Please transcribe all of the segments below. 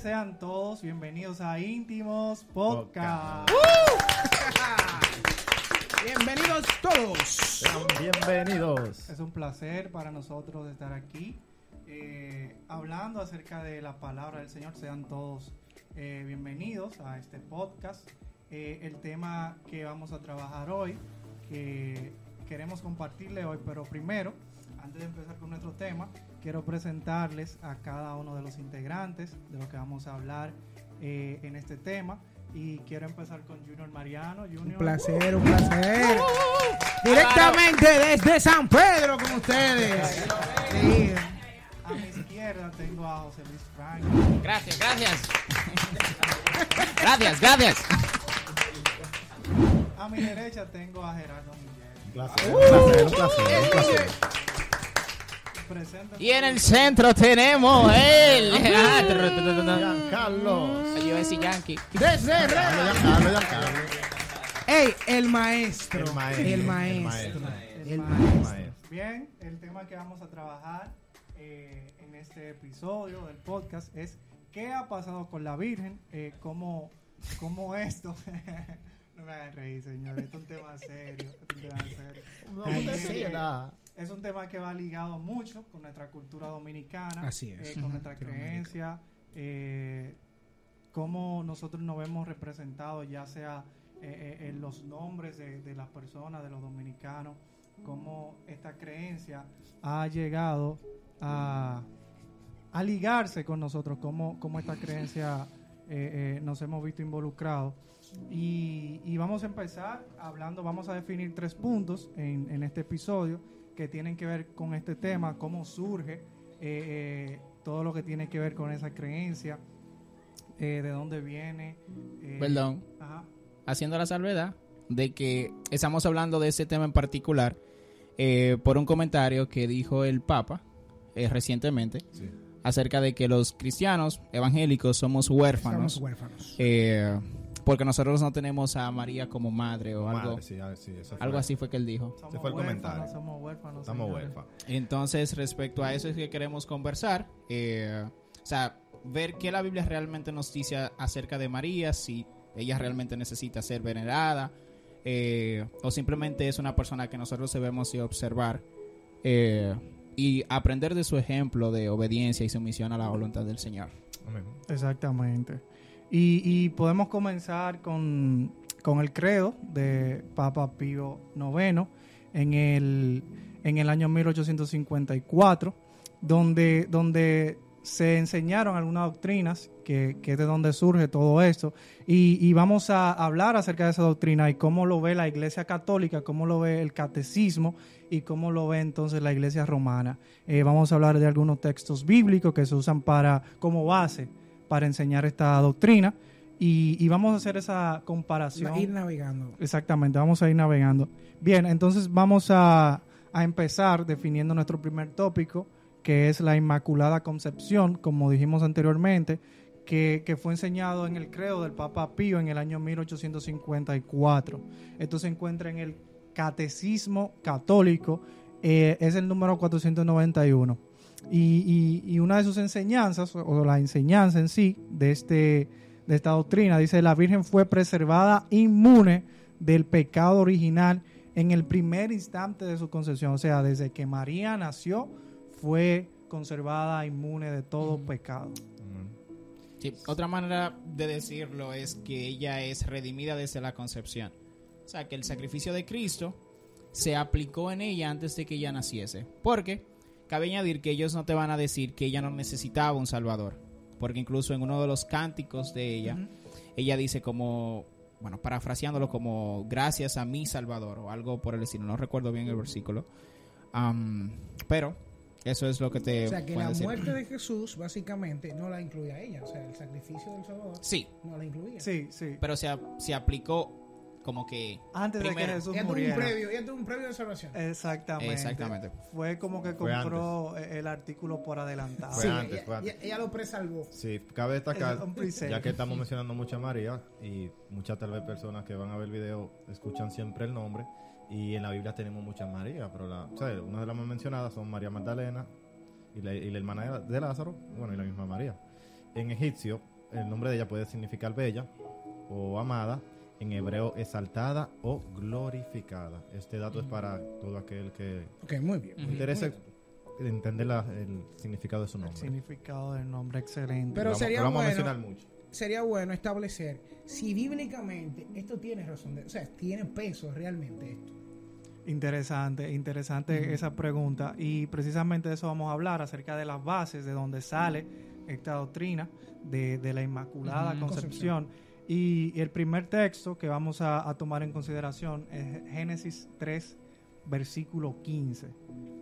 sean todos bienvenidos a Íntimos Podcast. Bienvenidos todos. Sean bienvenidos. Es un placer para nosotros estar aquí eh, hablando acerca de la palabra del Señor. Sean todos eh, bienvenidos a este podcast. Eh, el tema que vamos a trabajar hoy, que queremos compartirle hoy, pero primero, antes de empezar con nuestro tema, quiero presentarles a cada uno de los integrantes de lo que vamos a hablar eh, en este tema. Y quiero empezar con Junior Mariano. Junior. Un placer, un placer. Directamente desde San Pedro con ustedes. Sí. A mi izquierda tengo a José Luis Frank. Gracias, gracias. gracias, gracias. A mi derecha tengo a Gerardo Miguel. Un placer, un placer, un placer, un placer. Presenta Y en el centro tenemos el. Giancarlo. Yo iba a decir Yankee. Desde Giancarlo. Giancarlo, Giancarlo. Ey, el maestro. El maestro, El maestro. El maestro. Bien, el tema que vamos a trabajar eh, en este episodio del podcast es qué ha pasado con la Virgen, eh, cómo, cómo esto... no me hagan reír, señores, esto es un tema serio. esto es un tema serio. No, nada. Es un tema que va ligado mucho con nuestra cultura dominicana, Así es. eh, con nuestra creencia, eh, cómo nosotros nos vemos representados, ya sea eh, en los nombres de, de las personas, de los dominicanos, cómo esta creencia ha llegado a, a ligarse con nosotros, cómo, cómo esta creencia nos hemos visto involucrados. Y, y vamos a empezar hablando, vamos a definir tres puntos en, en este episodio que tienen que ver con este tema, cómo surge, eh, eh, todo lo que tiene que ver con esa creencia, eh, de dónde viene. eh, Perdón. Ajá. Haciendo la salvedad de que estamos hablando de ese tema en particular eh, por un comentario que dijo el Papa eh, recientemente Sí. acerca de que los cristianos evangélicos somos huérfanos. Somos huérfanos. eh, porque nosotros no tenemos a María como madre o algo. Sí, ah, sí, eso fue. Algo así fue que él dijo. Somos fue el huérfanos, comentario. somos huérfanos. Estamos señores. huérfanos. Entonces, respecto a eso es que queremos conversar. eh, o sea, ver qué la Biblia realmente nos dice acerca de María, si ella realmente necesita ser venerada, eh, o simplemente es una persona que nosotros debemos de observar eh, y aprender de su ejemplo de obediencia y sumisión a la voluntad del Señor. Exactamente. Y, podemos comenzar con, con el credo de Papa Pío IX en el, en el año 1854, donde, donde se enseñaron algunas doctrinas, que, que es de donde surge todo esto, y, y vamos a hablar acerca de esa doctrina y cómo lo ve la Iglesia Católica, cómo lo ve el catecismo y cómo lo ve entonces la Iglesia Romana. Eh, vamos a hablar de algunos textos bíblicos que se usan para como base para enseñar esta doctrina y, y vamos a hacer esa comparación. Ir navegando. Exactamente, vamos a ir navegando. Bien, entonces vamos a, a empezar definiendo nuestro primer tópico, que es la Inmaculada Concepción, como dijimos anteriormente, que, que fue enseñado en el credo del Papa Pío en el año 1854. Esto se encuentra en el Catecismo Católico, eh, es el número 491. Y, y- y una de sus enseñanzas, o- la enseñanza en sí de, este, de esta doctrina, dice, la Virgen fue preservada inmune del pecado original en el primer instante de su concepción. O sea, desde que María nació, fue conservada inmune de todo pecado. Sí, otra manera de decirlo es que ella es redimida desde la concepción. O sea, que el sacrificio de Cristo se aplicó en ella antes de que ella naciese. Porque cabe añadir que ellos no te van a decir que ella no necesitaba un Salvador. Porque incluso en uno de los cánticos de ella, ella dice como, bueno, parafraseándolo como gracias a mi Salvador o algo por el estilo. No recuerdo bien el versículo. Pero eso es lo que te O sea, que la decir. muerte de Jesús básicamente no la incluía a ella. O sea, el sacrificio del Salvador Sí, no la incluía. Sí, sí. pero se, se aplicó como que Antes de que. Jesús Ella tuvo un muriera. previo, tuvo un previo de salvación. Exactamente. Exactamente. Fue como que compró el artículo por adelantado. Fue Sí, antes, ella, fue antes. ella- ella lo presalvó. Sí, cabe destacar, ya que estamos mencionando mucho a María y muchas tal vez personas que van a ver el video escuchan siempre el nombre y en la Biblia tenemos muchas Marías, pero la, o sea, una de las más mencionadas son María Magdalena y la, y la hermana de- de Lázaro, bueno, y la misma María. En egipcio el nombre de ella puede significar bella o amada, en hebreo exaltada o glorificada. Este dato es para todo aquel que Ok, muy bien. le interese entender la- el significado de su El nombre. significado del nombre, excelente. Pero Lo vamos- sería lo vamos bueno- a mencionar mucho. Sería bueno establecer si bíblicamente esto tiene razón de, o sea, tiene peso realmente esto. Interesante, interesante esa pregunta. Y precisamente de eso vamos a hablar, acerca de las bases, de donde sale esta doctrina de, de la Inmaculada. Concepción. Y el primer texto que vamos a, tomar en consideración es Génesis 3, versículo 15,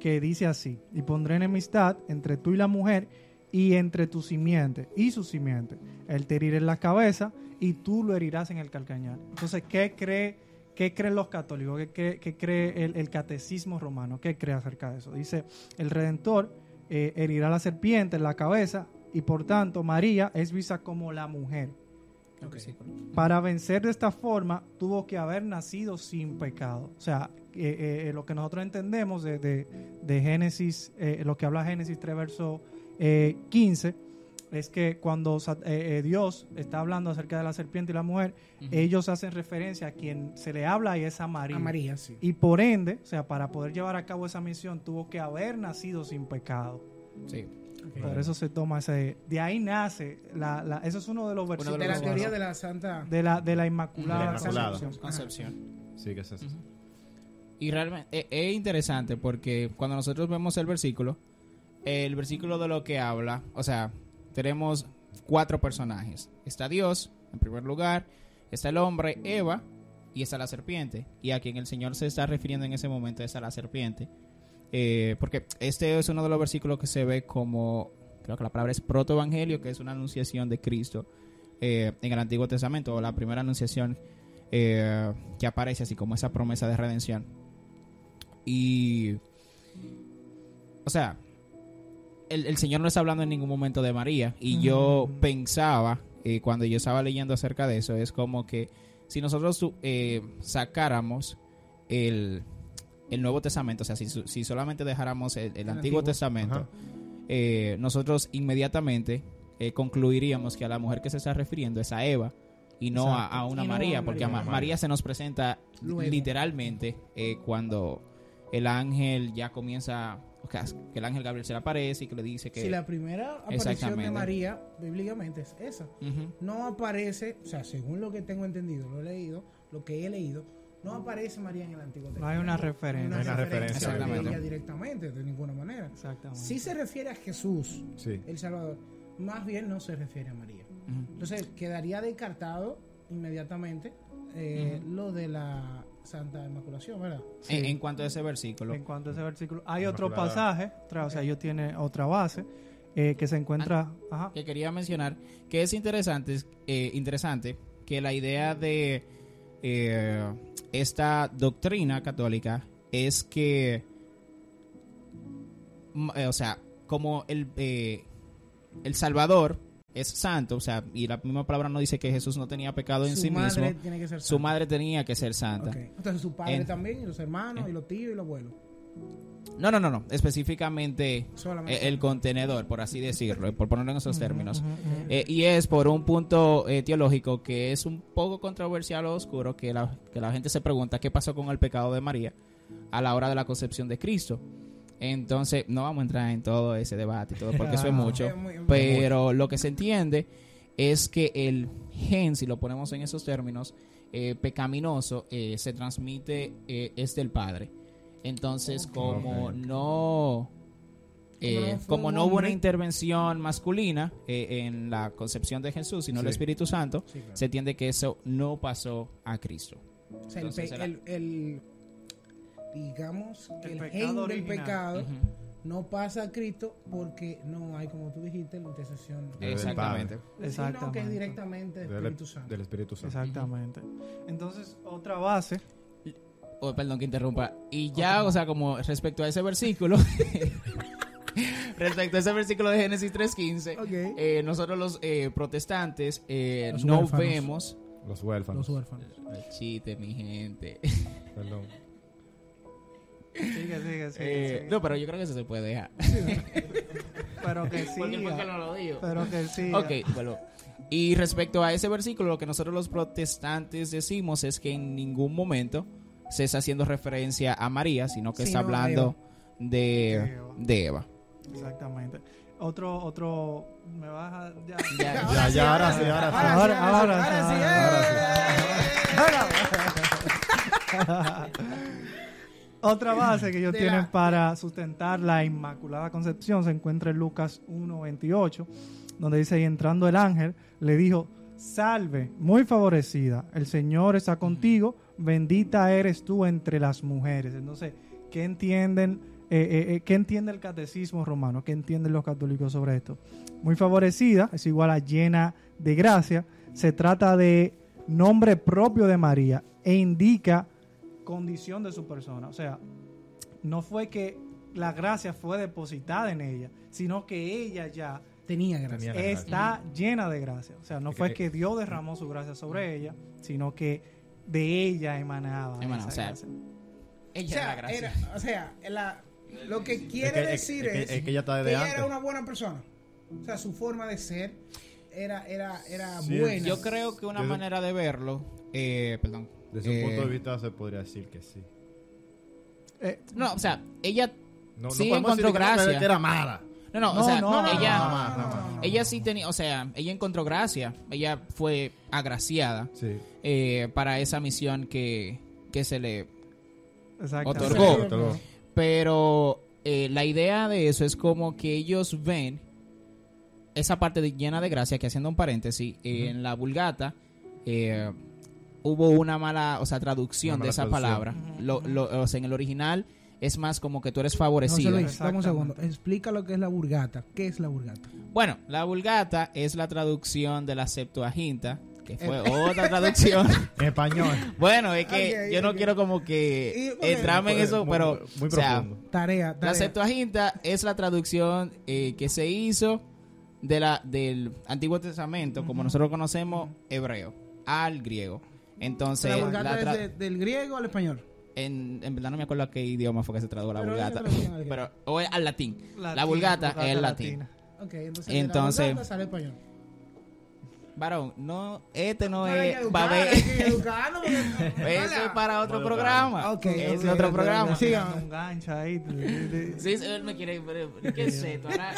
que dice así, y pondré enemistad entre tú y la mujer y entre tu simiente y su simiente. Él te herirá en la cabeza y tú lo herirás en el calcañar. Entonces, ¿qué cree, qué creen los católicos? ¿Qué cree, cree el, el catecismo romano? ¿Qué cree acerca de eso? Dice, el Redentor eh, herirá a la serpiente en la cabeza y por tanto María es vista como la mujer. Para vencer de esta forma, tuvo que haber nacido sin pecado. O sea, eh, eh, lo que nosotros entendemos de, de- de Génesis, eh, lo que habla Génesis 3, verso eh, 15, es que cuando eh, eh, Dios está hablando acerca de la serpiente y la mujer, ellos hacen referencia a quien se le habla y es a María. A María, sí. Y por ende, o sea, para poder llevar a cabo esa misión, tuvo que haber nacido sin pecado. Sí. Por eso se toma ese... De ahí nace, la, la- eso es uno de los versículos De la teoría de la Santa. de la, de la Inmaculada, De la Inmaculada. Concepción. Concepción. Sí, que es eso. Y realmente eh, es interesante porque cuando nosotros vemos el versículo, el versículo de lo que habla, o sea, tenemos cuatro personajes. Está Dios, en primer lugar, está el hombre, Eva, y está la serpiente. Y a quien el Señor se está refiriendo en ese momento es a la serpiente. Eh, porque este es uno de los versículos que se ve como, creo que la palabra es protoevangelio, que es una anunciación de Cristo eh, en el Antiguo Testamento, o la primera anunciación eh, que aparece así como esa promesa de redención. Y, o sea, el, el Señor no está hablando en ningún momento de María. Y yo pensaba, cuando yo estaba leyendo acerca de eso, es como que si nosotros sacáramos el, el Nuevo Testamento, o sea, si, si solamente dejáramos el, el Antiguo Antiguo. Testamento, eh, nosotros inmediatamente eh, concluiríamos que a la mujer que se está refiriendo es a Eva y no a, a una Y no a María, porque a María. Ma- María se nos presenta Luego. literalmente eh, cuando el ángel ya comienza, o sea, que el ángel Gabriel se le aparece y que le dice que... Si la primera aparición de. María, bíblicamente, es esa. No aparece, o sea, según lo que tengo entendido, lo he leído, lo que he leído, no aparece María en el Antiguo No hay una Testamento. referencia. No hay una referencia de Exactamente. ella directamente, de ninguna manera. Exactamente. Si se refiere a Jesús, Sí. el Salvador, más bien no se refiere a María. Entonces quedaría descartado inmediatamente eh, lo de la Santa Inmaculación, ¿verdad? Sí. En, en cuanto a ese versículo. En cuanto a ese versículo, hay otro pasaje, otra- o sea, ellos tienen otra base eh, que se encuentra. Ajá. que quería mencionar que es interesante, eh, interesante que la idea de eh, esta doctrina católica es que, mm, eh, o sea, como el, eh, el Salvador es santo, o sea, y la misma palabra no dice que Jesús no tenía pecado en su sí mismo, tiene que ser su madre tenía que ser santa. Entonces su padre En- también, y los hermanos, y los tíos, y los abuelos. No, no, no, no, específicamente Solamente. eh, el contenedor, por así decirlo, por ponerlo en esos términos. Eh, y es por un punto eh, teológico que es un poco controversial o oscuro, que la, que la gente se pregunta qué pasó con el pecado de María a la hora de la concepción de Cristo. Entonces, no vamos a entrar en todo ese debate y todo, porque eso es Ah. mucho. Es muy- muy- Pero lo que se entiende es que el gen, si lo ponemos en esos términos, eh, pecaminoso, eh, se transmite, eh, es del Padre. Entonces, como no... eh, Como no como no hubo una intervención masculina eh, en la concepción de Jesús, sino el. Espíritu Santo, Sí, claro. se entiende que eso no pasó a Cristo. O sea, el, Entonces pe- era- el- el- digamos que El el, pecado del pecado no pasa a Cristo porque no hay, como tú dijiste, la intercesión. Del Exactamente. Padre, Sino que es Exactamente. directamente del del, Espíritu Santo. del Espíritu Santo. Exactamente. Entonces, otra base. Oh, perdón que interrumpa. Y ya, o sea, como respecto a ese versículo, respecto a ese versículo de Génesis 3.15, Ok. eh, nosotros los eh, protestantes eh, Los no huérfanos. vemos... Los huérfanos. Los huérfanos. El chiste, mi gente. Perdón. Sigue, sigue, sigue. Eh, no, pero yo creo que eso se puede dejar. pero que sí. Porque no lo dijo. Pero que sí. Ok, bueno. Y respecto a ese versículo, lo que nosotros los protestantes decimos es que en ningún momento se está haciendo referencia a María, sino que está hablando de, De Eva. de Eva. Exactamente. Otro, otro, me vas a... Ya, Ya. Ya, ya, ahora sí, ahora sí. Ahora- ahora sí, ahora ahora Otra base que ellos De tienen la- para sustentar la Inmaculada Concepción se encuentra en Lucas 1.28, donde dice, y entrando el ángel, le dijo, salve, muy favorecida, el Señor está contigo, bendita eres tú entre las mujeres. Entonces, ¿qué entienden, eh, eh, eh, ¿qué entiende el catecismo romano? ¿Qué entienden los católicos sobre esto? Muy favorecida es igual a llena de gracia. Se trata de nombre propio de María e indica condición de su persona. O sea, no fue que la gracia fue depositada en ella, sino que ella ya Tenía gracia. Tenía la gracia. está llena de gracia. O sea, no fue que- Dios derramó su gracia sobre ella, sino que de ella emanaba. Emanaba, esa o sea, gracia. O Ella sea, era la gracia. era- o sea, la- lo que quiere que- decir es que- es, es que ella está desde ella antes. era una buena persona. O sea, su forma de ser era, era, era Sí, buena. Yo creo que una Desde- manera de verlo, eh, perdón. Desde un eh, punto de vista se podría decir que sí. Eh, No, o sea, ella No, Sí, encontró gracia. que era mala. No, no, No, o sea, no, no, ella, no, no, no, no. ella sí tenía, o sea, ella encontró gracia, ella fue agraciada Sí. eh, para esa misión que, que se le... Otorgó. Sí, Otorgó. Pero eh, la idea de eso es como que ellos ven esa parte de- llena de gracia, que haciendo un paréntesis, eh, en la vulgata eh, hubo una mala, o sea, traducción de esa traducción. palabra. Lo- lo- o sea, en el original es más como que tú eres favorecido. Luis, dame un Exactamente. segundo. Explica lo que es la burgata. ¿Qué es la burgata? Bueno, la Vulgata es la traducción de la Septuaginta, que fue Eh. otra traducción. Español. bueno, es que yo no quiero como que Y, ok, entrarme en eso, Muy- pero Muy o sea. Tarea, la. Septuaginta es la traducción eh, que se hizo de la del Antiguo Testamento, como nosotros lo conocemos, hebreo, al griego. Entonces, la la burgata es de- del griego al español. En, en verdad no me acuerdo a qué idioma fue que se tradujo la Pero Vulgata, pero o es al latín. la Latín, Vulgata Vulgata es latín. latina. Ok, entonces, de la Entonces- vulgata sale español. Varón, no, este no es va educar, que educarnos, porque- Eso es para otro programa. Ok, Ese es otro programa. Sí. Un gancho ahí. Sí, él me quiere. pero, ¿Qué es esto? Ahora,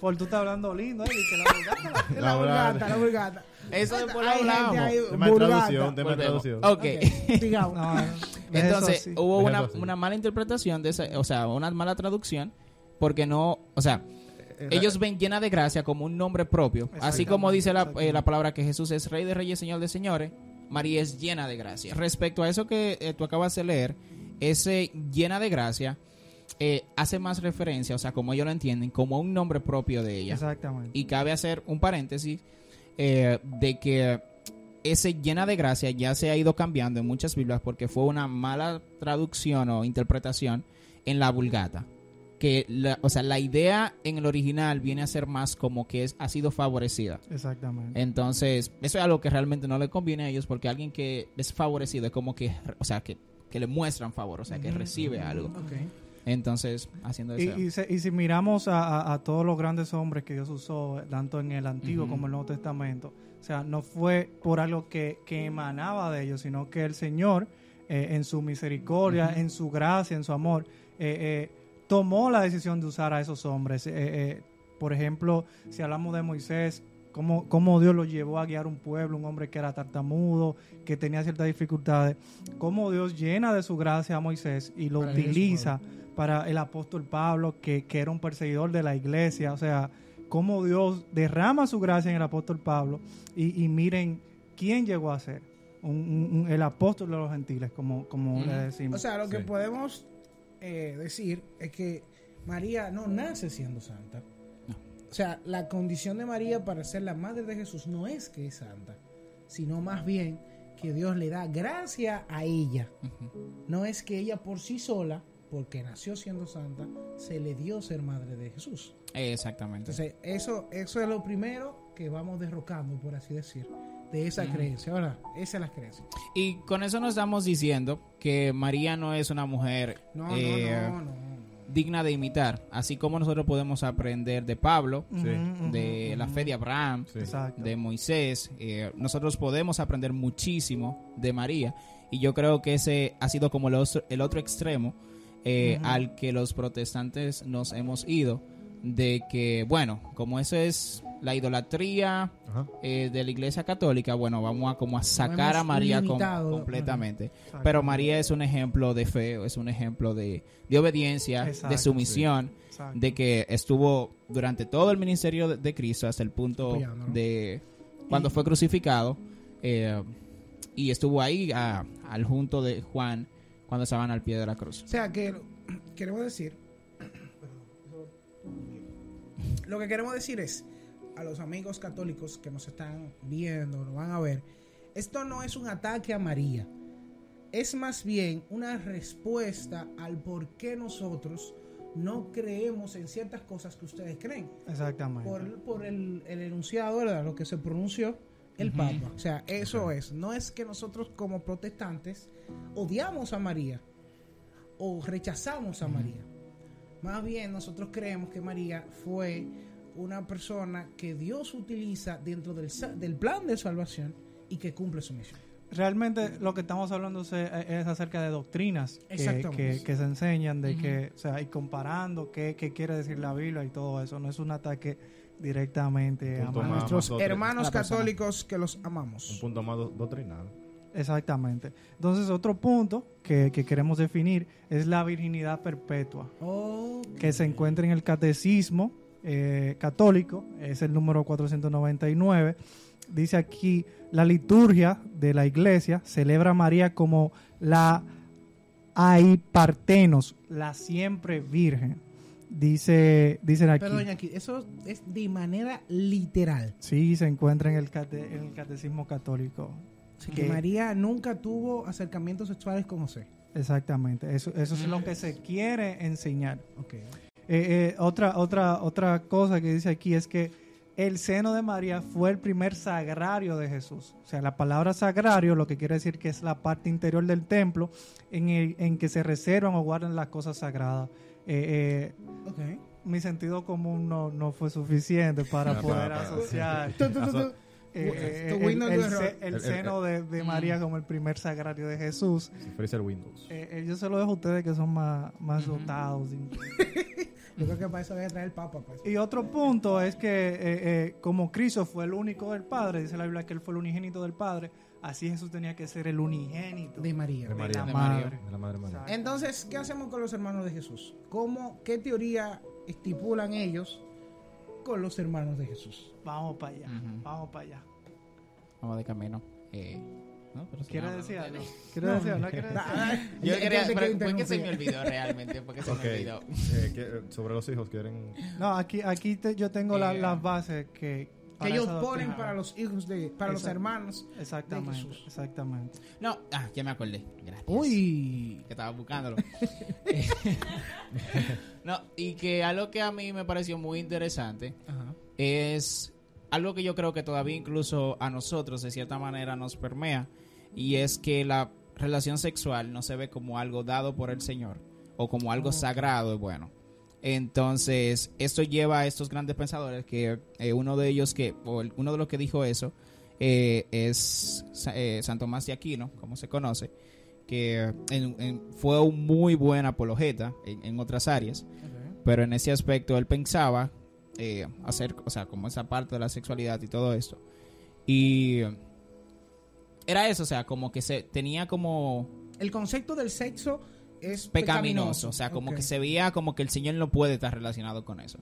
Por tú estás hablando lindo, eh, que la vulgata la- La La vulgata, vulgata. la vulgata. Eso después lo hablamos. ahí, Tema de traducción, tema de traducción. Ok. Digamos. No, Entonces, sí. hubo una, una mala interpretación de esa, o sea, una mala traducción, porque no, o sea, ellos ven llena de gracia como un nombre propio, así como dice la, eh, la palabra que Jesús es Rey de Reyes, Señor de Señores, María es llena de gracia. Respecto a eso que eh, tú acabas de leer, ese llena de gracia eh, hace más referencia, o sea, como ellos lo entienden, como a un nombre propio de ella. Exactamente. Y cabe hacer un paréntesis eh, de que ese llena de gracia ya se ha ido cambiando en muchas Biblias porque fue una mala traducción o interpretación en la Vulgata. Que, la- o sea, la idea en el original viene a ser más como que es, ha sido favorecida. Exactamente. Entonces, eso es algo que realmente no le conviene a ellos porque alguien que es favorecido es como que, o sea, que, que le muestran favor, o sea, que recibe algo. Ok. Entonces, haciendo eso. y, se- y si miramos a, a- a todos los grandes hombres que Dios usó, tanto en el Antiguo como en el Nuevo Testamento, o sea, no fue por algo que, que emanaba de ellos, sino que el Señor, eh, en su misericordia, en su gracia, en su amor, eh, eh, tomó la decisión de usar a esos hombres. Por ejemplo, si hablamos de Moisés, cómo, cómo Dios lo llevó a guiar un pueblo, un hombre que era tartamudo, que tenía ciertas dificultades, cómo Dios llena de su gracia a Moisés y lo Para utiliza para el apóstol Pablo, que, que era un perseguidor de la iglesia, o sea, cómo Dios derrama su gracia en el apóstol Pablo y, y miren quién llegó a ser un- un- un- el apóstol de los gentiles, como, como le decimos. O sea, lo que Sí. podemos eh, decir es que María no nace siendo santa. No. O sea, la condición de María para ser la madre de Jesús no es que es santa, sino más bien que Dios le da gracia a ella. No es que ella por sí sola, porque nació siendo santa, se le dio ser madre de Jesús. Exactamente. Entonces, eso, eso es lo primero que vamos derrocando, por así decir, de esa Ujú. creencia. Ahora, esa es la creencia. Y con eso nos estamos diciendo que María no es una mujer No, eh, no, no, no, no. digna de imitar, así como nosotros podemos aprender de Pablo, de la fe de Abraham, Sí. De Moisés, eh, nosotros podemos aprender muchísimo de María y yo creo que ese ha sido como el otro, el otro extremo eh, al que los protestantes nos hemos ido de que bueno como eso es la idolatría eh, de la iglesia católica bueno vamos a como a sacar a María com- completamente. Pero María es un ejemplo de fe es un ejemplo de, de obediencia Exacto, de sumisión de que estuvo durante todo el ministerio de, de Cristo hasta el punto de cuando Y- fue crucificado eh, y estuvo ahí a- al junto de Juan cuando estaban al pie de la cruz. O sea, que queremos decir. Lo que queremos decir es a los amigos católicos que nos están viendo, nos van a ver, esto no es un ataque a María. Es más bien una respuesta al por qué nosotros no creemos en ciertas cosas que ustedes creen. Exactamente. Por, por el, el enunciado, ¿verdad? Lo que se pronunció el. Papa. O sea, eso es. No es que nosotros como protestantes odiamos a María o rechazamos a María. Más bien nosotros creemos que María fue una persona que Dios utiliza dentro del, del plan de salvación y que cumple su misión. Realmente lo que estamos hablando se- es acerca de doctrinas que, que- que se enseñan, de que, o sea, y comparando qué, qué quiere decir la Biblia y todo eso. No es un ataque directamente a nuestros más hermanos católicos que los Un amamos. punto más do- doctrinal. Exactamente. Entonces, otro punto que, que queremos definir es la virginidad perpetua, Oh, que se encuentra en el catecismo eh, católico, es el número 499. Dice aquí, la liturgia de la iglesia celebra a María como la Aipartenos, la siempre virgen. Dice, dicen aquí. Perdón, aquí, eso es de manera literal. Sí, se encuentra en el, cate- en el catecismo católico. Así Que- que María nunca tuvo acercamientos sexuales con José. Exactamente, eso, eso es lo que se quiere enseñar. Ok. Eh, eh, otra, otra, otra cosa que dice aquí es que el seno de María fue el primer sagrario de Jesús. O sea, la palabra sagrario lo que quiere decir que es la parte interior del templo en, el- en que se reservan o guardan las cosas sagradas. Eh, eh, mi sentido común no, no fue suficiente para poder para- para- asociar. Aso- eh, el, el se- seno de, de María como el primer sagrario de Jesús. Si fuese el Windows. Eh, eh, yo se lo dejo a ustedes que son más, más dotados. Yo creo que para eso a traer el Papa. Pues. Y otro punto es que eh, eh, como Cristo fue el único del Padre, dice la Biblia que él fue el unigénito del Padre, así Jesús tenía que ser el unigénito De María. De de María. la De madre. María. De la Madre María. Entonces, ¿qué hacemos con los hermanos de Jesús? ¿Cómo, ¿Qué teoría estipulan ellos con los hermanos de Jesús? Vamos para allá, Ujú. vamos para allá. Vamos de camino. Eh, ¿no? Pero si ¿Quieres no, decir algo? no. ¿Quieres decir algo? Yo quería, pero quiero ¿por qué se me olvidó realmente? ¿Por qué se Ok. me olvidó? Eh, que, sobre los hijos quieren... No, aquí, aquí te- yo tengo la- Eh, las bases que... Que ellos ponen para los hijos de, para los hermanos. Exactamente, de Jesús. exactamente. No, ah, ya me acordé. Gracias. Uy. que estaba buscándolo. no, y que algo que a mí me pareció muy interesante Ajá. es algo que yo creo que todavía incluso a nosotros de cierta manera nos permea y es que la relación sexual no se ve como algo dado por el Señor o como algo sagrado y bueno. Entonces, esto lleva a estos grandes pensadores que eh, uno de ellos que, o el- uno de los que dijo eso, eh, es eh, San Tomás de Aquino, como se conoce, que en- en- fue un muy buen apologeta en, en otras áreas, pero en ese aspecto él pensaba eh, hacer, o sea, como esa parte de la sexualidad y todo esto. Y era eso, o sea, como que se tenía como El concepto del sexo es pecaminoso, o sea, como que se veía como que el Señor no puede estar relacionado con eso.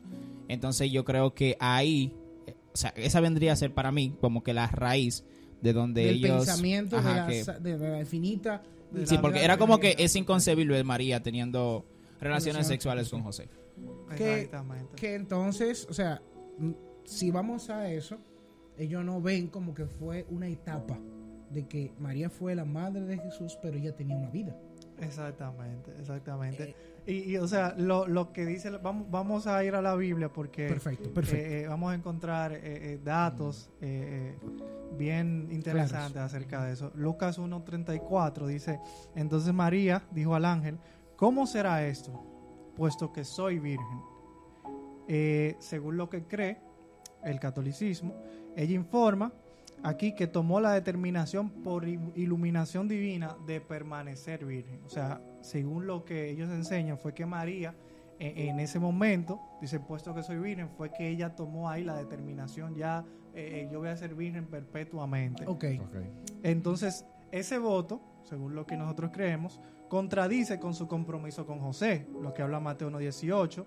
Entonces yo creo que ahí, eh, o sea, esa vendría a ser para mí como que la raíz de donde del ellos... pensamiento Ajá, de, la, que- sa- de la infinita. De sí, la porque era como que es inconcebible María teniendo relaciones sexuales con José. Que-. Que entonces, o sea, si vamos a eso, ellos no ven como que fue una etapa de que María fue la madre de Jesús, pero ella tenía una vida. Exactamente, exactamente. y, y, o sea, lo, lo que dice, vamos, vamos a ir a la Biblia porque Perfecto, perfecto. eh, eh, vamos a encontrar eh, eh, datos eh, eh, bien interesantes acerca de eso. Lucas 1.34 dice, entonces María dijo al ángel, ¿cómo será esto? puesto que soy virgen. Eh, según lo que cree el catolicismo, ella informa aquí que tomó la determinación por iluminación divina de permanecer virgen. O sea, según lo que ellos enseñan, fue que María en, en ese momento, dice, puesto que soy virgen, fue que ella tomó ahí la determinación, ya eh, eh, yo voy a ser virgen perpetuamente. Ok. Ok. Entonces, ese voto, según lo que nosotros creemos, contradice con su compromiso con José, lo que habla Mateo 1.18,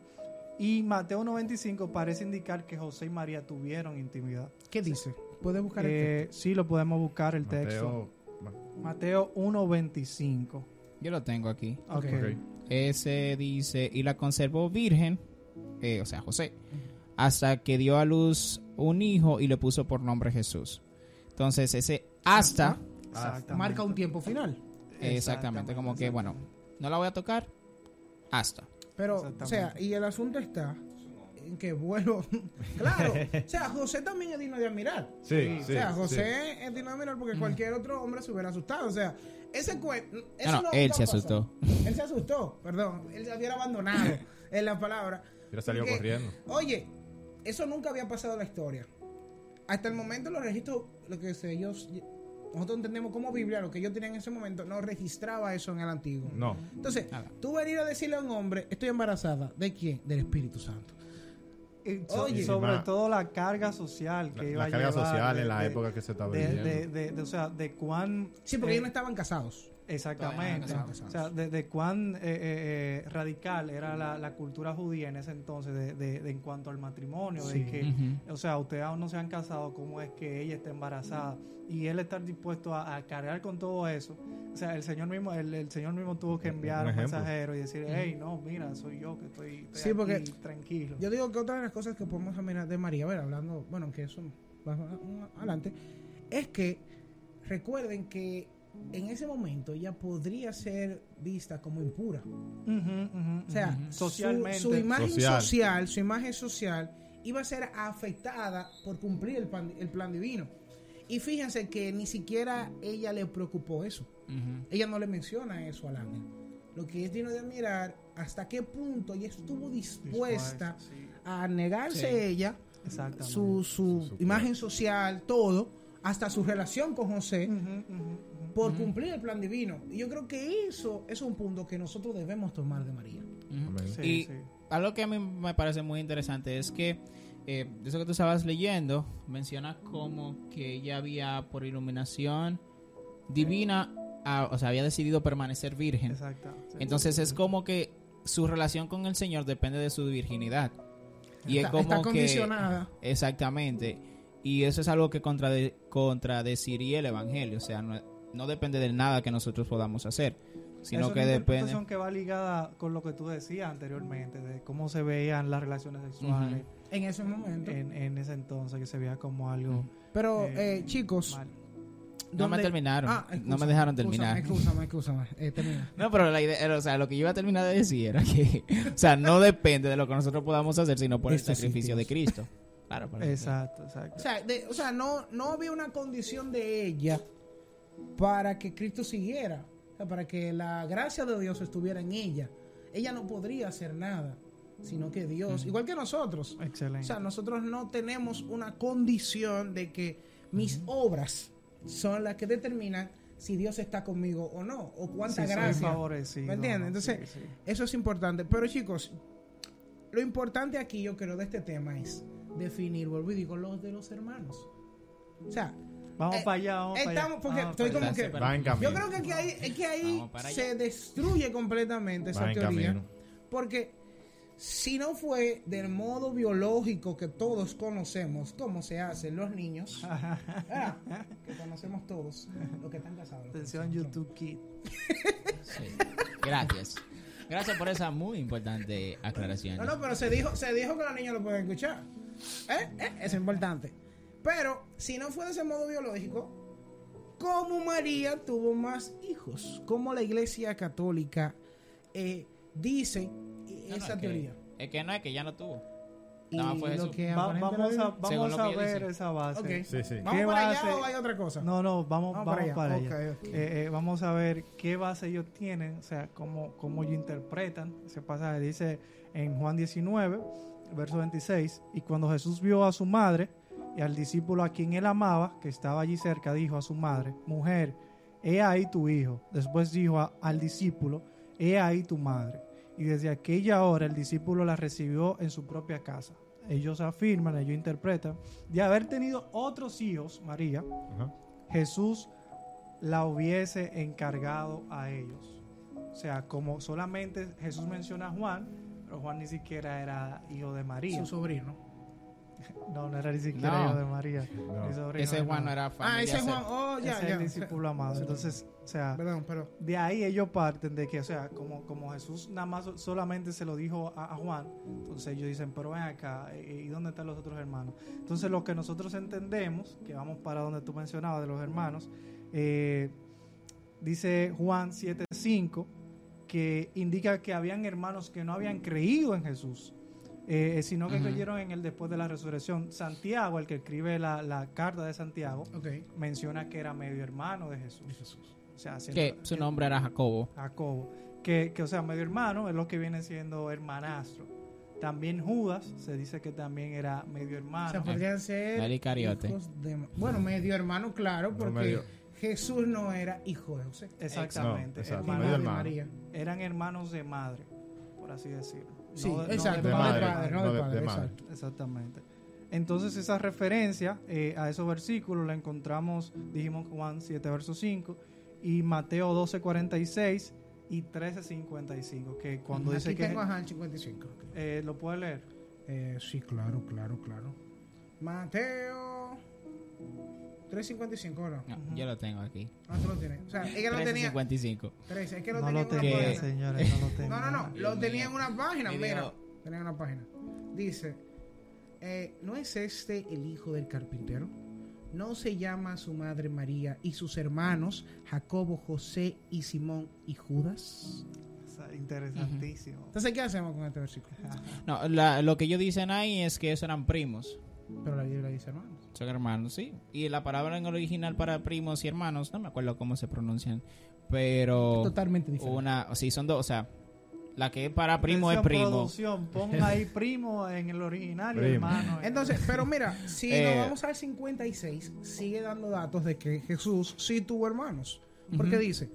y Mateo 1.25 parece indicar que José y María tuvieron intimidad. ¿Qué dice? ¿Puedes buscar el Eh, sí, lo podemos buscar el texto. Mateo. Mateo 1.25. Yo lo tengo aquí. Ok. Ok. Ese dice, y la conservó virgen, eh, o sea, José, hasta que dio a luz un hijo y le puso por nombre Jesús. Entonces, ese hasta. Marca un tiempo final. exactamente, como que, bueno, no la voy a tocar, hasta. Pero, o sea, y el asunto está que, bueno, claro, o sea, José también es digno de admirar. Sí, o sí. sea, sí. José es digno de admirar porque cualquier otro hombre se hubiera asustado. O sea, ese cuento. No, no, él se asustó. Él se asustó, perdón. Él se había abandonado en la palabra. Hubiera salido Porque, corriendo. Oye, eso nunca había pasado en la historia. Hasta el momento los registros, lo que sé, ellos, nosotros entendemos como Biblia, lo que ellos tenían en ese momento, no registraba eso en el antiguo. No. Entonces, Nada. tú venir a decirle a un hombre, estoy embarazada, ¿de quién? Del Espíritu Santo. Y so- Oye. sobre todo la carga social que La, iba la a carga llevar social de- en la de- época que se estaba de, viviendo. de- de- de- o sea, de cuán Sí, porque eh, ellos no estaban casados. Exactamente. O sea, de, de cuán eh, eh, eh, radical era la, la cultura judía en ese entonces de, de- de en cuanto al matrimonio, Sí. de que, o sea, ustedes aún no se han casado, ¿cómo es que ella está embarazada? Y él estar dispuesto a, a cargar con todo eso. O sea, el Señor mismo, el, el Señor mismo tuvo que enviar un mensajero y decir, hey, no, mira, soy yo que estoy, estoy Sí, aquí, porque tranquilo. Yo digo que otra de las cosas que podemos mirar de María, a ver, hablando, bueno, que eso más adelante, es que recuerden que en ese momento ella podría ser vista como impura. O sea, su- socialmente. Su, imagen Social. social. su imagen social iba a ser afectada por cumplir el plan, el plan divino. Y fíjense que ni siquiera ella le preocupó eso. Ella no le menciona eso al ángel. Lo que es digno de admirar hasta qué punto ella estuvo dispuesta sí, a negarse Sí. ella exactamente. su, su Su- su imagen social, todo, hasta su relación con José, Por cumplir el plan divino. Y yo creo que eso, eso es un punto que nosotros debemos tomar de María. Sí, y sí. algo que a mí me parece muy interesante es que eh, de eso que tú estabas leyendo, menciona como que ella había por iluminación divina, o sea, había decidido permanecer virgen. Exacto. sí. Entonces es como que su relación con el Señor depende de su virginidad. Y es como está que condicionada. exactamente. Y eso es algo que contrade- contradeciría el evangelio, o sea, no, no depende de nada que nosotros podamos hacer, sino es que una depende interpretación que va ligada con lo que tú decías anteriormente, de cómo se veían las relaciones sexuales En ese momento. en, en ese entonces, que se veía como algo Pero, eh, eh, chicos. mal. No me ¿dónde- terminaron. Ah, no me dejaron terminar. Excúsame, excúsame. Eh, termina. No, pero la idea, era, o sea, lo que yo iba a terminar de decir era que, o sea, no depende de lo que nosotros podamos hacer, sino por el sacrificio de. Cristo. Claro, para- Exacto, exacto. O sea, de- o sea no, no había una condición de ella para que Cristo siguiera. Para que la gracia de Dios estuviera en ella. Ella no podría hacer nada, sino que Dios, igual que nosotros. Excelente. O sea, nosotros no tenemos una condición de que mis obras son las que determinan si Dios está conmigo o no, o cuánta Sí, gracia. ¿Me entiendes? Entonces, Sí, sí. eso es importante. Pero chicos, lo importante aquí yo creo de este tema es definir, vuelvo y digo, los de los hermanos. O sea, Vamos eh, para allá, vamos para allá. estamos, porque Vamos estoy para como allá. que... Va en camino. Yo creo que aquí, hay, es que ahí se destruye completamente esa teoría. camino. Porque si no fue del modo biológico que todos conocemos, como se hacen los niños, ah, que conocemos todos, los que están casados. Atención. YouTube Kid. Sí. Gracias. Gracias por esa muy importante aclaración. No, no, pero se dijo, se dijo que los niños lo pueden escuchar. ¿Eh? ¿Eh? Eso es importante. Pero si no fue de ese modo biológico, ¿cómo María tuvo más hijos? ¿Cómo la Iglesia Católica eh, dice No, no, esa es que- teoría? es que no es que ya no tuvo. más fue lo Jesús. que Va- vamos a, vamos lo a ver dice. esa base. Ok. Sí, sí. ¿Vamos ¿Qué para base? allá o hay otra cosa? No, no, vamos, Vamos vamos para para allá. Eh, eh, vamos a ver qué base ellos tienen, o sea, cómo, cómo ellos interpretan ese pasaje. Dice en Juan 19, verso 26, y cuando Jesús vio a su madre y al discípulo a quien él amaba, que estaba allí cerca, dijo a su madre, mujer, he ahí tu hijo. Después dijo a- al discípulo, he ahí tu madre. Y desde aquella hora el discípulo la recibió en su propia casa. Ellos afirman, ellos interpretan, de haber tenido otros hijos, María, Ajá. Jesús la hubiese encargado a ellos. O sea, como solamente Jesús menciona a Juan, pero Juan ni siquiera era hijo de María. Su sobrino. No, no era ni siquiera No. hijo de María. No. Ni sobrino Ese Juan no era familia. Ah, ese es Juan. Oh, ya, Ese es ya. el discípulo amado. Entonces, o sea, Perdón, pero. de ahí ellos parten de que, o sea, como, como Jesús nada más solamente se lo dijo a, a Juan, entonces ellos dicen, pero ven acá, eh, ¿y dónde están los otros hermanos? Entonces lo que nosotros entendemos, que vamos para donde tú mencionabas de los hermanos, eh, dice Juan 7.5, que indica que habían hermanos que no habían creído en Jesús, eh, sino que Ujú. creyeron en él después de la resurrección. Santiago, el que escribe la, la carta de Santiago, menciona que era medio hermano de Jesús. O sea, Que su nombre era Jacobo. Jacobo, que, que o sea, medio hermano es lo que viene siendo hermanastro. También Judas se dice que también era medio O sea, hermano. podrían ser. El Iscariote. hijos de- bueno, medio hermano, claro, No, porque medio- Jesús no era hijo de José. Exactamente, No, exacto, hermano- de hermano. María. eran hermanos de madre, por así decirlo. No Sí, no exacto, de no madre, de padre, no de padre, exacto. Exactamente. Entonces esa referencia eh, a esos versículos la encontramos, dijimos Juan 7, verso 5, y Mateo 12, 46 y 13, 55, que cuando dice Aquí que... tengo ajá, el 55. ok. eh, ¿Lo puede leer? Eh, sí, claro, claro, claro. Mateo 355, ¿no? No, yo lo tengo aquí. Ah, tú lo tienes. O sea, es que lo tenía. 13.55. 13, es que lo No tenía lo en una tenía, señores, no lo tenía. No, no, no, lo tenía en una página, mira. Tenía en una página. Dice, eh, ¿no es este el hijo del carpintero? ¿No se llama su madre María y sus hermanos Jacobo, José y Simón y Judas? O sea, Interesantísimo. Entonces, ¿qué hacemos con este versículo? No, la- lo que ellos dicen ahí es que esos eran primos. Pero la Biblia dice hermanos. Son hermanos, sí. Y la palabra en el original para primos y hermanos, no me acuerdo cómo se pronuncian. Pero Totalmente diferente. una, sí, son dos, o sea, la que es para primo es primo. producción, pon ahí primo en el original y Primo. hermano. en- Entonces, pero mira, si Eh, nos vamos al 56, sigue dando datos de que Jesús sí tuvo hermanos. Porque dice,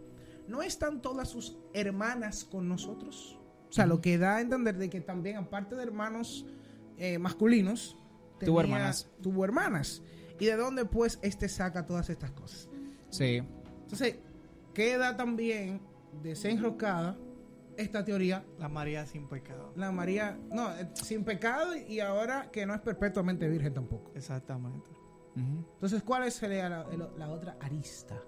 ¿no están todas sus hermanas con nosotros? O sea, lo que da a entender de que también, aparte de hermanos eh, masculinos, Tuvo hermanas. Tuvo hermanas. ¿Y de dónde pues este saca todas estas cosas? Sí. Entonces, queda también desenroscada esta teoría la María sin pecado. la María, no, eh, sin pecado y ahora que no es perpetuamente virgen tampoco. Exactamente. Entonces, ¿cuál sería la, otra arista?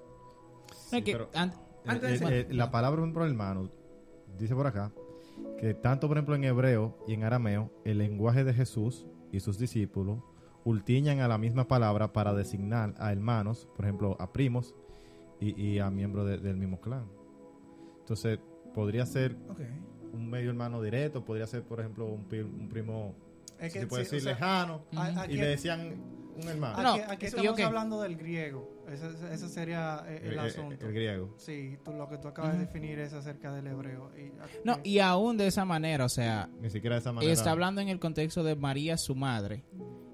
Es que pero- an- Antes de Eh, eh, la palabra, por ejemplo, hermano, dice por acá que tanto, por ejemplo, en hebreo y en arameo, el lenguaje de Jesús y sus discípulos ultiñan a la misma palabra para designar a hermanos, por ejemplo, a primos y, y a miembros de- del mismo clan. Entonces, podría ser un medio hermano directo, podría ser, por ejemplo, un, pri- un primo, Es si se puede sí, decir, o sea, lejano, a- y le decían un hermano. No, aquí- aquí estamos qué. hablando del griego. Ese, ese- sería eh, el, Eh, eh, asunto. el griego. Sí, tú, lo que tú acabas de Ujú. definir es acerca del hebreo. Y, no, eh, y aún de esa manera, o sea, Ni siquiera de esa manera. está hablando en el contexto de María, su madre,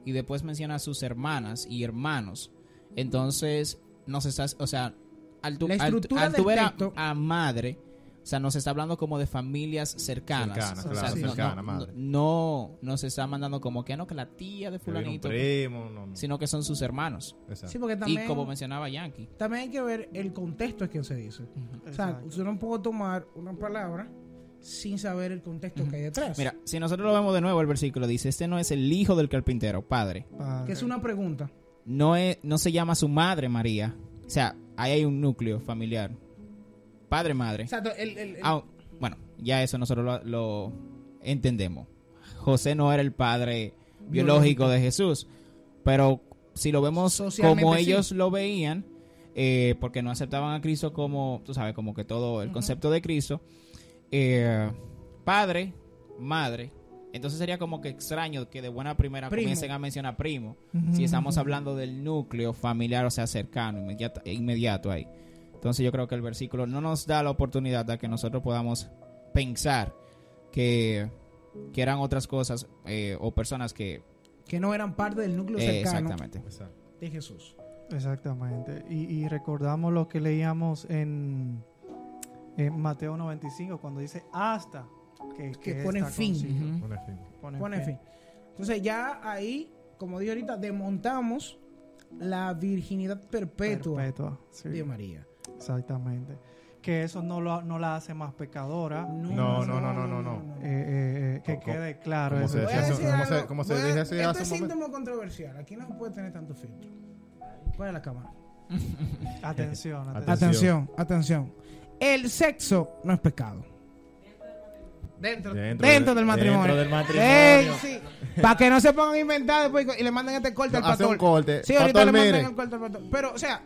y después menciona a sus hermanas y hermanos. Entonces, nos estás, o sea, al tu, La al- estructura al tu del ver a, a madre, o sea, nos está hablando como de familias cercanas. Cercanas, O sea, claro, no- cercana, no, madre. no nos está mandando como que no, que la tía de fulanito, primo, no, no. sino que son sus hermanos. Exacto. Sí, porque Y también, como mencionaba Yankee. también hay que ver el contexto es que se dice. O sea, yo no puedo tomar una palabra sin saber el contexto que hay detrás. Mira, si nosotros lo vemos de nuevo, el versículo dice, este no es el hijo del carpintero, padre. Padre. que es una pregunta. No, es, no se llama su madre María. O sea, ahí hay un núcleo familiar. Padre, madre. Exacto, el, el- el- Ah, bueno, ya eso nosotros lo, lo entendemos. José no era el padre biológico de Jesús, pero si lo vemos como sí. ellos lo veían, eh, porque no aceptaban a Cristo como, tú sabes, como que todo el concepto de Cristo, eh, padre, madre, Entonces sería como que extraño que de buena primera Primo. comiencen a mencionar primo. Si estamos hablando del núcleo familiar, o sea, cercano, inmediato, inmediato ahí. Entonces yo creo que el versículo no nos da la oportunidad de que nosotros podamos pensar que, que eran otras cosas eh, o personas que... Que no eran parte del núcleo eh, cercano exactamente. De Jesús. Exactamente. Y, y recordamos lo que leíamos en, en Mateo 95, cuando dice hasta que, Que que pone fin. Pone fin. Pone Pone fin. Entonces ya ahí, como dije ahorita, desmontamos la virginidad perpetua, Perpetua, sí, de María. Exactamente. Que eso no, lo, no la hace más pecadora. No, no, no, no, no, no. Eh, eh, eh, que quede claro. como se a- dije hace- esto hace es un momento. síntoma controversial. Aquí no se puede tener tanto filtro. ¿Cuál es la cámara? Atención, atención. Atención, atención. El sexo no es pecado. Dentro, Dentro dentro, de- del matrimonio. dentro del matrimonio. Ey, sí. Para que no se pongan a inventar después y le manden este corte al Hace pastor. un corte. Sí, ahorita Pastor, le mandan mire. el corte al pastor. Pero, o sea,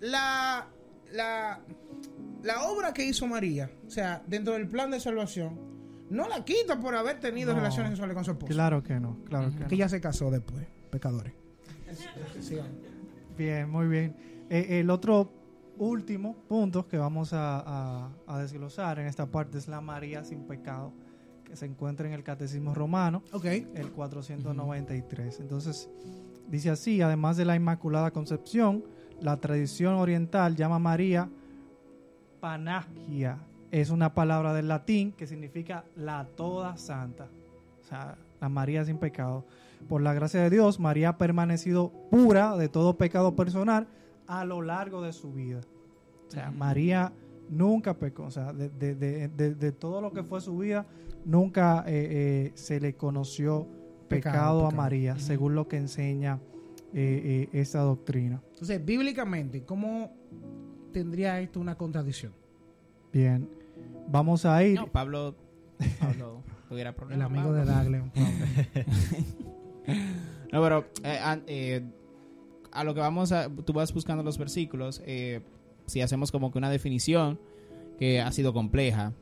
la, la, la obra que hizo María, o sea, dentro del plan de salvación, no la quita por haber tenido No. relaciones sexuales con su esposo. Claro que no, claro que no. Que ya se casó después, pecadores. Bien, muy bien. Eh, el otro último punto que vamos a, a- a desglosar en esta parte es la María sin pecado, que se encuentra en el Catecismo Romano, Ok. el 493. Entonces, dice así, además de la Inmaculada Concepción, la tradición oriental llama a María Panagia. Es una palabra del latín que significa la toda santa. O sea, la María sin pecado. Por la gracia de Dios, María ha permanecido pura de todo pecado personal a lo largo de su vida. O sea. María nunca pecó. O sea, de, de- de- de- todo lo que fue su vida, nunca eh, eh, se le conoció pecado, Pecado, a pecado. María, según lo que enseña eh, eh, esta doctrina. Entonces, bíblicamente, ¿cómo tendría esto una contradicción? Bien, vamos a ir. No, Pablo, Pablo tuviera El amigo de Dagle. No, pero eh, an- eh, a lo que vamos a, tú vas buscando los versículos, eh, si hacemos como que una definición que ha sido compleja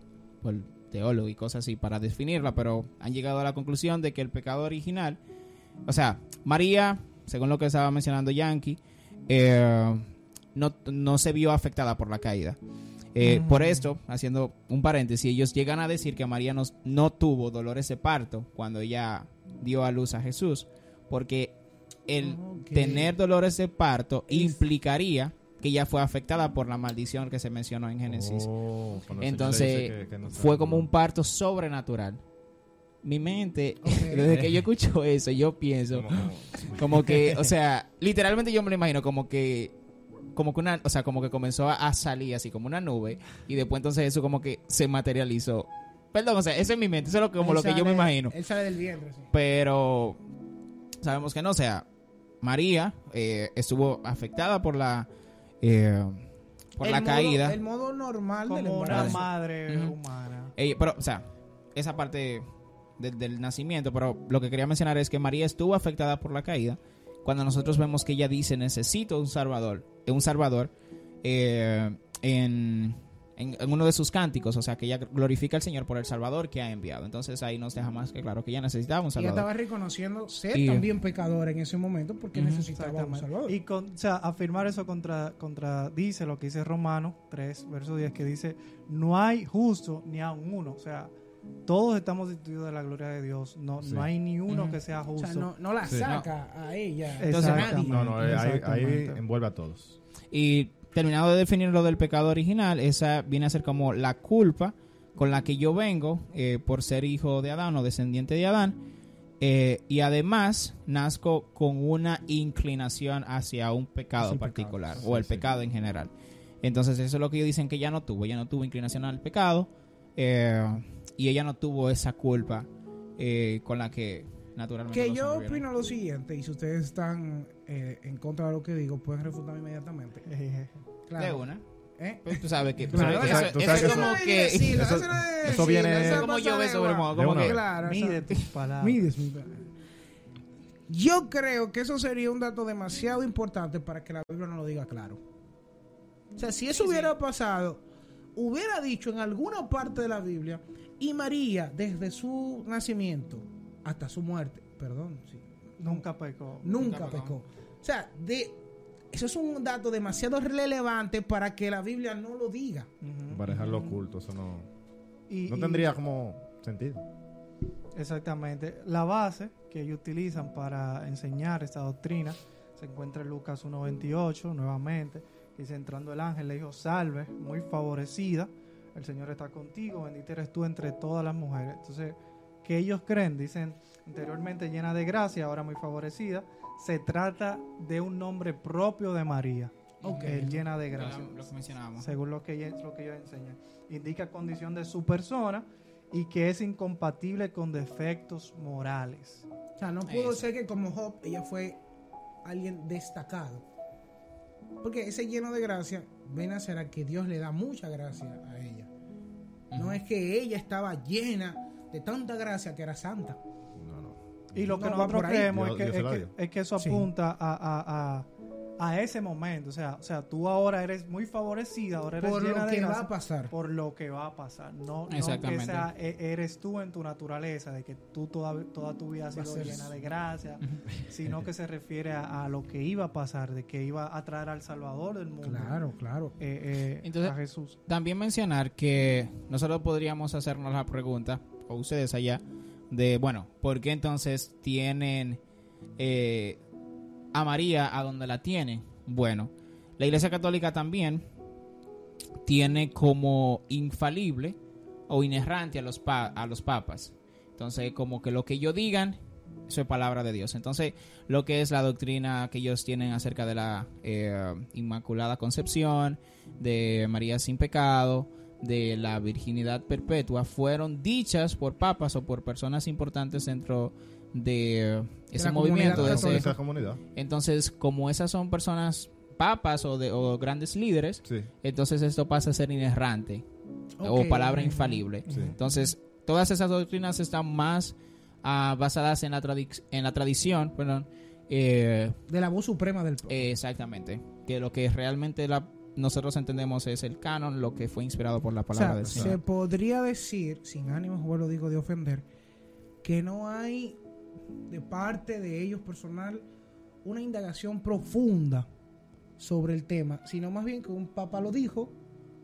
por teólogos y cosas así para definirla, pero han llegado a la conclusión de que el pecado original, o sea, María, según lo que estaba mencionando Yankee, eh, no, no se vio afectada por la caída. Eh, Mm. Por esto, haciendo un paréntesis, ellos llegan a decir que María no, no tuvo dolores de parto cuando ella dio a luz a Jesús, porque el Ok. tener dolores de parto Es- implicaría que ella fue afectada por la maldición que se mencionó en Génesis. Oh, Entonces, dice que- que no Fue como un parto sobrenatural. Mi mente, desde que yo escucho eso, yo pienso Como- que, o sea, literalmente yo me lo imagino como que como que una, o sea, como que comenzó a, salir así como una nube y después entonces eso como que se materializó. Perdón, o sea, eso es mi mente, eso es lo que, como Él lo que yo me imagino. Él sale del vientre, sí. Pero sabemos que no, o sea, María eh, estuvo afectada por la eh, por El la modo- caída. El modo normal como una embarazo. madre Ujú. humana. Ella- pero, o sea, esa parte del- del nacimiento, pero lo que quería mencionar es que María estuvo afectada por la caída. Cuando nosotros vemos que ella dice necesito un salvador, eh, un salvador eh, en, en- en uno de sus cánticos, o sea, que ella glorifica al Señor por el salvador que ha enviado. Entonces ahí nos deja más que claro que ella necesitaba un Ella salvador. estaba reconociendo ser Y- también pecadora en ese momento porque Ujú, necesitaba un salvador. Y con, o sea, afirmar eso contra, contradice lo que dice Romano 3, verso 10, que dice, no hay justo ni a un uno. O sea, todos estamos destituidos de la gloria de Dios. No, Sí. no hay ni uno que sea o justo. sea, no, no la Sí. saca a ella. Entonces, nadie. No, no, ahí, envuelve a todos. Y terminado de definir lo del pecado original, esa viene a ser como la culpa con la que yo vengo eh, por ser hijo de Adán o descendiente de Adán. eh, y además nazco con una inclinación hacia un pecado particular pecado. o el Sí, pecado en general. Entonces eso es lo que ellos dicen que ella no tuvo. Ella no tuvo inclinación al pecado eh, y ella no tuvo esa culpa eh, con la que naturalmente... Que yo opino lo siguiente, y si ustedes están eh, en contra de lo que digo, pueden refutarme inmediatamente. Claro. De una. ¿Eh? Pues tú sabes que, tú Claro, sabes que tú eso, sabes- es como Eso que... viene- eso como yo el guau. modo, como que... Claro, mide tus palabras. Mides mi palabra. Yo creo que eso sería un dato demasiado importante para que la Biblia no lo diga claro. O sea, si eso hubiera pasado hubiera dicho en alguna parte de la Biblia, y María, desde su nacimiento hasta su muerte, perdón, sí, Nunca pecó. nunca Nunca pecó. pecó. O sea, de, eso es un dato demasiado relevante para que la Biblia no lo diga. Para dejarlo oculto, eso no, Y- no y- tendría como sentido. Exactamente. La base que ellos utilizan para enseñar esta doctrina se encuentra en Lucas 1.28, nuevamente. Dice, entrando el ángel, le dijo, salve, muy favorecida, el Señor está contigo, bendita eres tú entre todas las mujeres. Entonces, que ellos creen, dicen, anteriormente llena de gracia, ahora muy favorecida, se trata de un nombre propio de María, Ok. el llena de Lo, gracia lo que mencionábamos. según lo que, ella- lo que ellos enseñan. Indica condición de su persona y que es incompatible con defectos morales. O sea, no pudo Eso. ser que como Job ella fue alguien destacado. Porque ese lleno de gracia ven a ser a que Dios le da mucha gracia a ella. No es que ella estaba llena de tanta gracia que era santa. No, no. Y lo que No, nosotros creemos es, que, es, que, dio. es que eso Sí. apunta a, a- a- a ese momento. O sea, o sea, tú ahora eres muy favorecida, ahora eres Por llena lo de que va gracia a pasar. por lo que va a pasar. No, no que Exactamente. sea, e- eres tú en tu naturaleza, de que tú toda, toda tu vida has Va a sido ser- llena de gracia, sino que se refiere a, a lo que iba a pasar, de que iba a traer al Salvador del mundo. Claro, claro. eh, eh, Entonces- a Jesús. También mencionar que nosotros podríamos hacernos la pregunta, o ustedes allá, de, bueno, ¿por qué entonces tienen eh, a María a donde la tienen? Bueno, la Iglesia Católica también tiene como infalible o inerrante a los, pa- a los papas. Entonces, como que lo que ellos digan, eso es palabra de Dios. Entonces, lo que es la doctrina que ellos tienen acerca de la eh, Inmaculada Concepción, de María sin pecado, de la virginidad perpetua, fueron dichas por papas o por personas importantes dentro de ese la movimiento. de ese- Esa comunidad. entonces, como esas son personas papas o, de, o grandes líderes, Sí. entonces esto pasa a ser inerrante o Ok. palabra infalible. Sí. Entonces, todas esas doctrinas están más ah, basadas en la, tradi- en la tradición, perdón, eh, De la voz suprema del eh, exactamente, que lo que realmente la, nosotros entendemos es el canon, lo que fue inspirado por la O palabra sea, del se Señor. podría decir, sin ánimo, yo lo digo, de ofender, que no hay de parte de ellos personal una indagación profunda sobre el tema, sino más bien que un papa lo dijo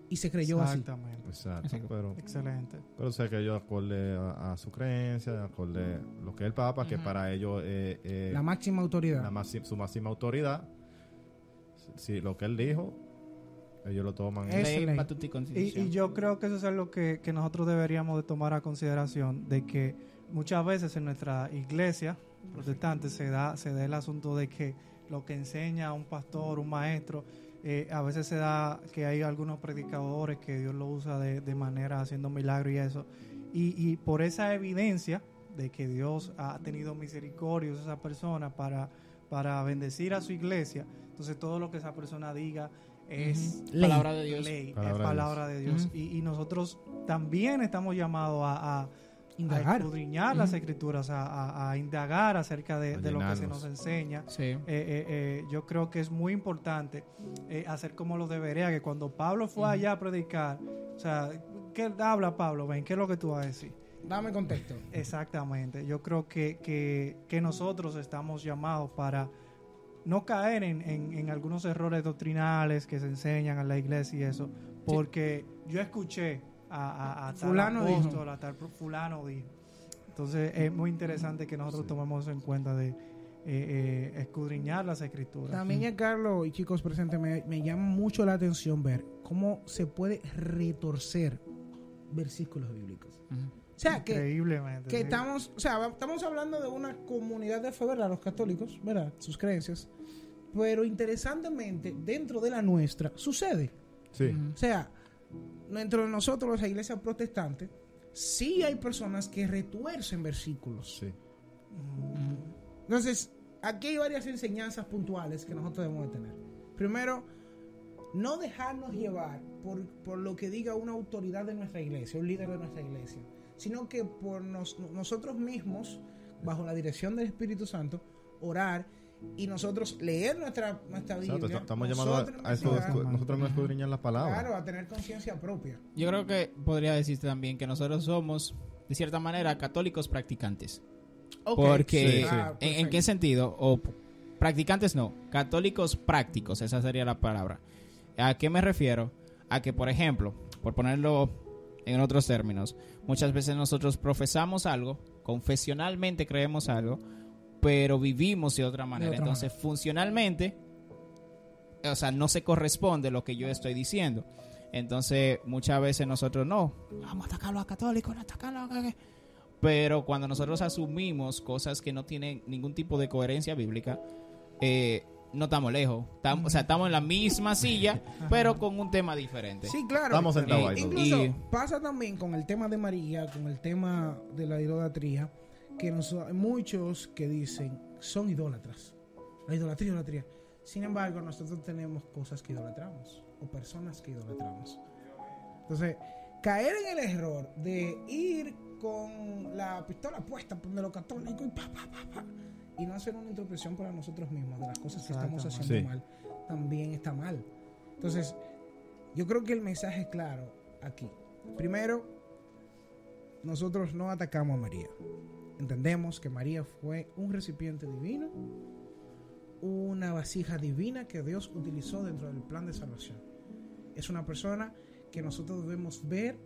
y se creyó así. Exactamente. Exacto. Pero, Excelente. pero sé que ellos acorde a, a su creencia, acorde lo que es el Papa, que para ellos eh, eh, La máxima autoridad. la su máxima autoridad. Si lo que él dijo, ellos lo toman. Es Ley, ley. y yo creo que eso es algo que, que nosotros deberíamos de tomar a consideración, de que muchas veces en nuestra iglesia protestante se da, se da el asunto de que lo que enseña un pastor, un maestro, eh, a veces se da que hay algunos predicadores que Dios lo usa de, de manera haciendo milagros y eso. Y, y por esa evidencia de que Dios ha tenido misericordia de esa persona para, para bendecir a su iglesia, entonces todo lo que esa persona diga es. Palabra de Dios. ley, Palabra es de palabra de Dios. Y, y nosotros también estamos llamados a, a, a Indagar. escudriñar las Ujú. escrituras, a, a- a indagar acerca de, A de lo que se nos enseña. Sí. Eh, eh, eh, yo creo que es muy importante eh, hacer como lo debería, que cuando Pablo fue Ujú. allá a predicar, o sea, ¿qué habla Pablo? Ven, ¿qué es lo que tú vas a decir? Dame contexto. Exactamente. Yo creo que, que, que nosotros estamos llamados para no caer en, en- en algunos errores doctrinales que se enseñan a la iglesia y eso, porque yo escuché a, a, a tal Fulano dijo. apóstol, a tal fulano dijo. Entonces es muy interesante que nosotros Sí. tomemos en cuenta de eh, eh, escudriñar las escrituras. También, Carlos y chicos presentes, me, me llama mucho la atención ver cómo se puede retorcer versículos bíblicos. O sea, que, Increíblemente. que estamos, o sea, estamos hablando de una comunidad de fe, ¿verdad? Los católicos, ¿verdad? Sus creencias. Pero interesantemente, dentro de la nuestra, sucede. Sí. O sea, dentro de nosotros, la iglesia protestante, sí hay personas que retuercen versículos. Sí. Entonces, aquí hay varias enseñanzas puntuales que nosotros debemos de tener. Primero, no dejarnos llevar por, por lo que diga una autoridad de nuestra iglesia, un líder de nuestra iglesia, sino que por nos- nosotros mismos, bajo la dirección del Espíritu Santo, orar y nosotros leer nuestra, nuestra Biblia. Exacto, estamos llamados a, a eso, nosotros no escudriñar la palabra. Claro, a tener conciencia propia. Yo creo que podría decirte también que nosotros somos, de cierta manera, católicos practicantes. Ok, Porque, Sí, sí. Ah, ¿en, en qué sentido? O practicantes no, católicos prácticos, esa sería la palabra. ¿A qué me refiero? A que, por ejemplo, por ponerlo en otros términos, muchas veces nosotros profesamos algo, confesionalmente creemos algo, pero vivimos de otra manera. otra Entonces, funcionalmente, o sea, no se corresponde lo que yo estoy diciendo. Entonces, muchas veces nosotros no, vamos a atacar a los católicos, no atacarlo a los pero cuando nosotros asumimos cosas que no tienen ningún tipo de coherencia bíblica, eh, no estamos lejos. Estamos, O sea, estamos en la misma silla, pero con un tema diferente. Sí, claro. Estamos sentados. Incluso Y- pasa también con el tema de María, con el tema de la idolatría, que nos, hay muchos que dicen son idólatras. La idolatría, idolatría. Sin embargo, nosotros tenemos cosas que idolatramos o personas que idolatramos. Entonces, caer en el error de ir con la pistola puesta de lo católico y pa, pa, pa, pa, y no hacer una introspección para nosotros mismos de las cosas que estamos haciendo Sí. mal, también está mal. Entonces, yo creo que el mensaje es claro aquí. Primero, nosotros no atacamos a María. Entendemos que María fue un recipiente divino, una vasija divina que Dios utilizó dentro del plan de salvación. Es una persona que nosotros debemos ver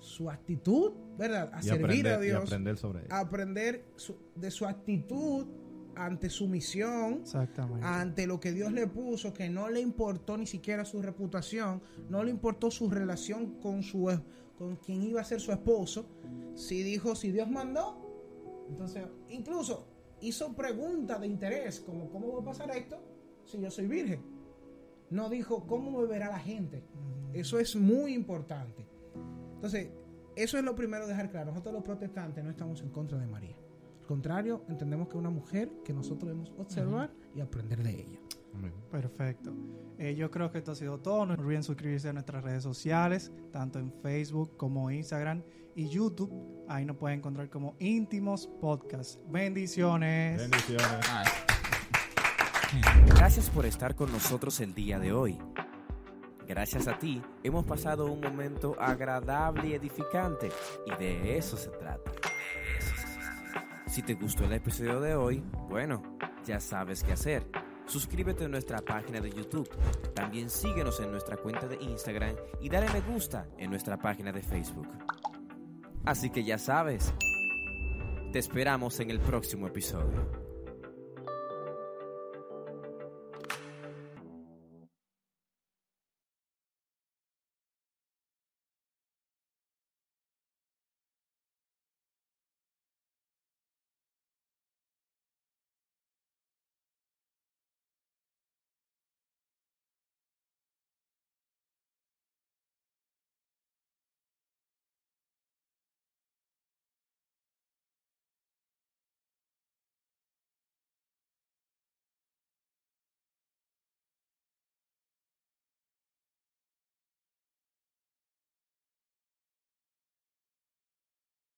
su actitud, ¿verdad? A y, servir aprender, a y Dios, aprender sobre ella. aprender su- de su actitud ante su misión, Exactamente. ante lo que Dios le puso, que no le importó ni siquiera su reputación, no le importó su relación con su con quien iba a ser su esposo, si dijo si Dios mandó, entonces incluso hizo preguntas de interés, como cómo va a pasar esto si yo soy virgen. No dijo cómo me verá la gente. Eso es muy importante. Entonces, eso es lo primero dejar claro. Nosotros los protestantes no estamos en contra de María. Al contrario, entendemos que es una mujer que nosotros debemos observar y aprender de ella. Amén. Perfecto. Eh, yo creo que esto ha sido todo. No olviden suscribirse a nuestras redes sociales, tanto en Facebook como Instagram y YouTube. Ahí nos pueden encontrar como íntimos podcast. Bendiciones. Bendiciones. Ay. Gracias por estar con nosotros el día de hoy. Gracias a ti hemos pasado un momento agradable y edificante y de eso se trata. Si te gustó el episodio de hoy, bueno, ya sabes qué hacer. Suscríbete a nuestra página de YouTube. También síguenos en nuestra cuenta de Instagram y dale me gusta en nuestra página de Facebook. Así que ya sabes. Te esperamos en el próximo episodio.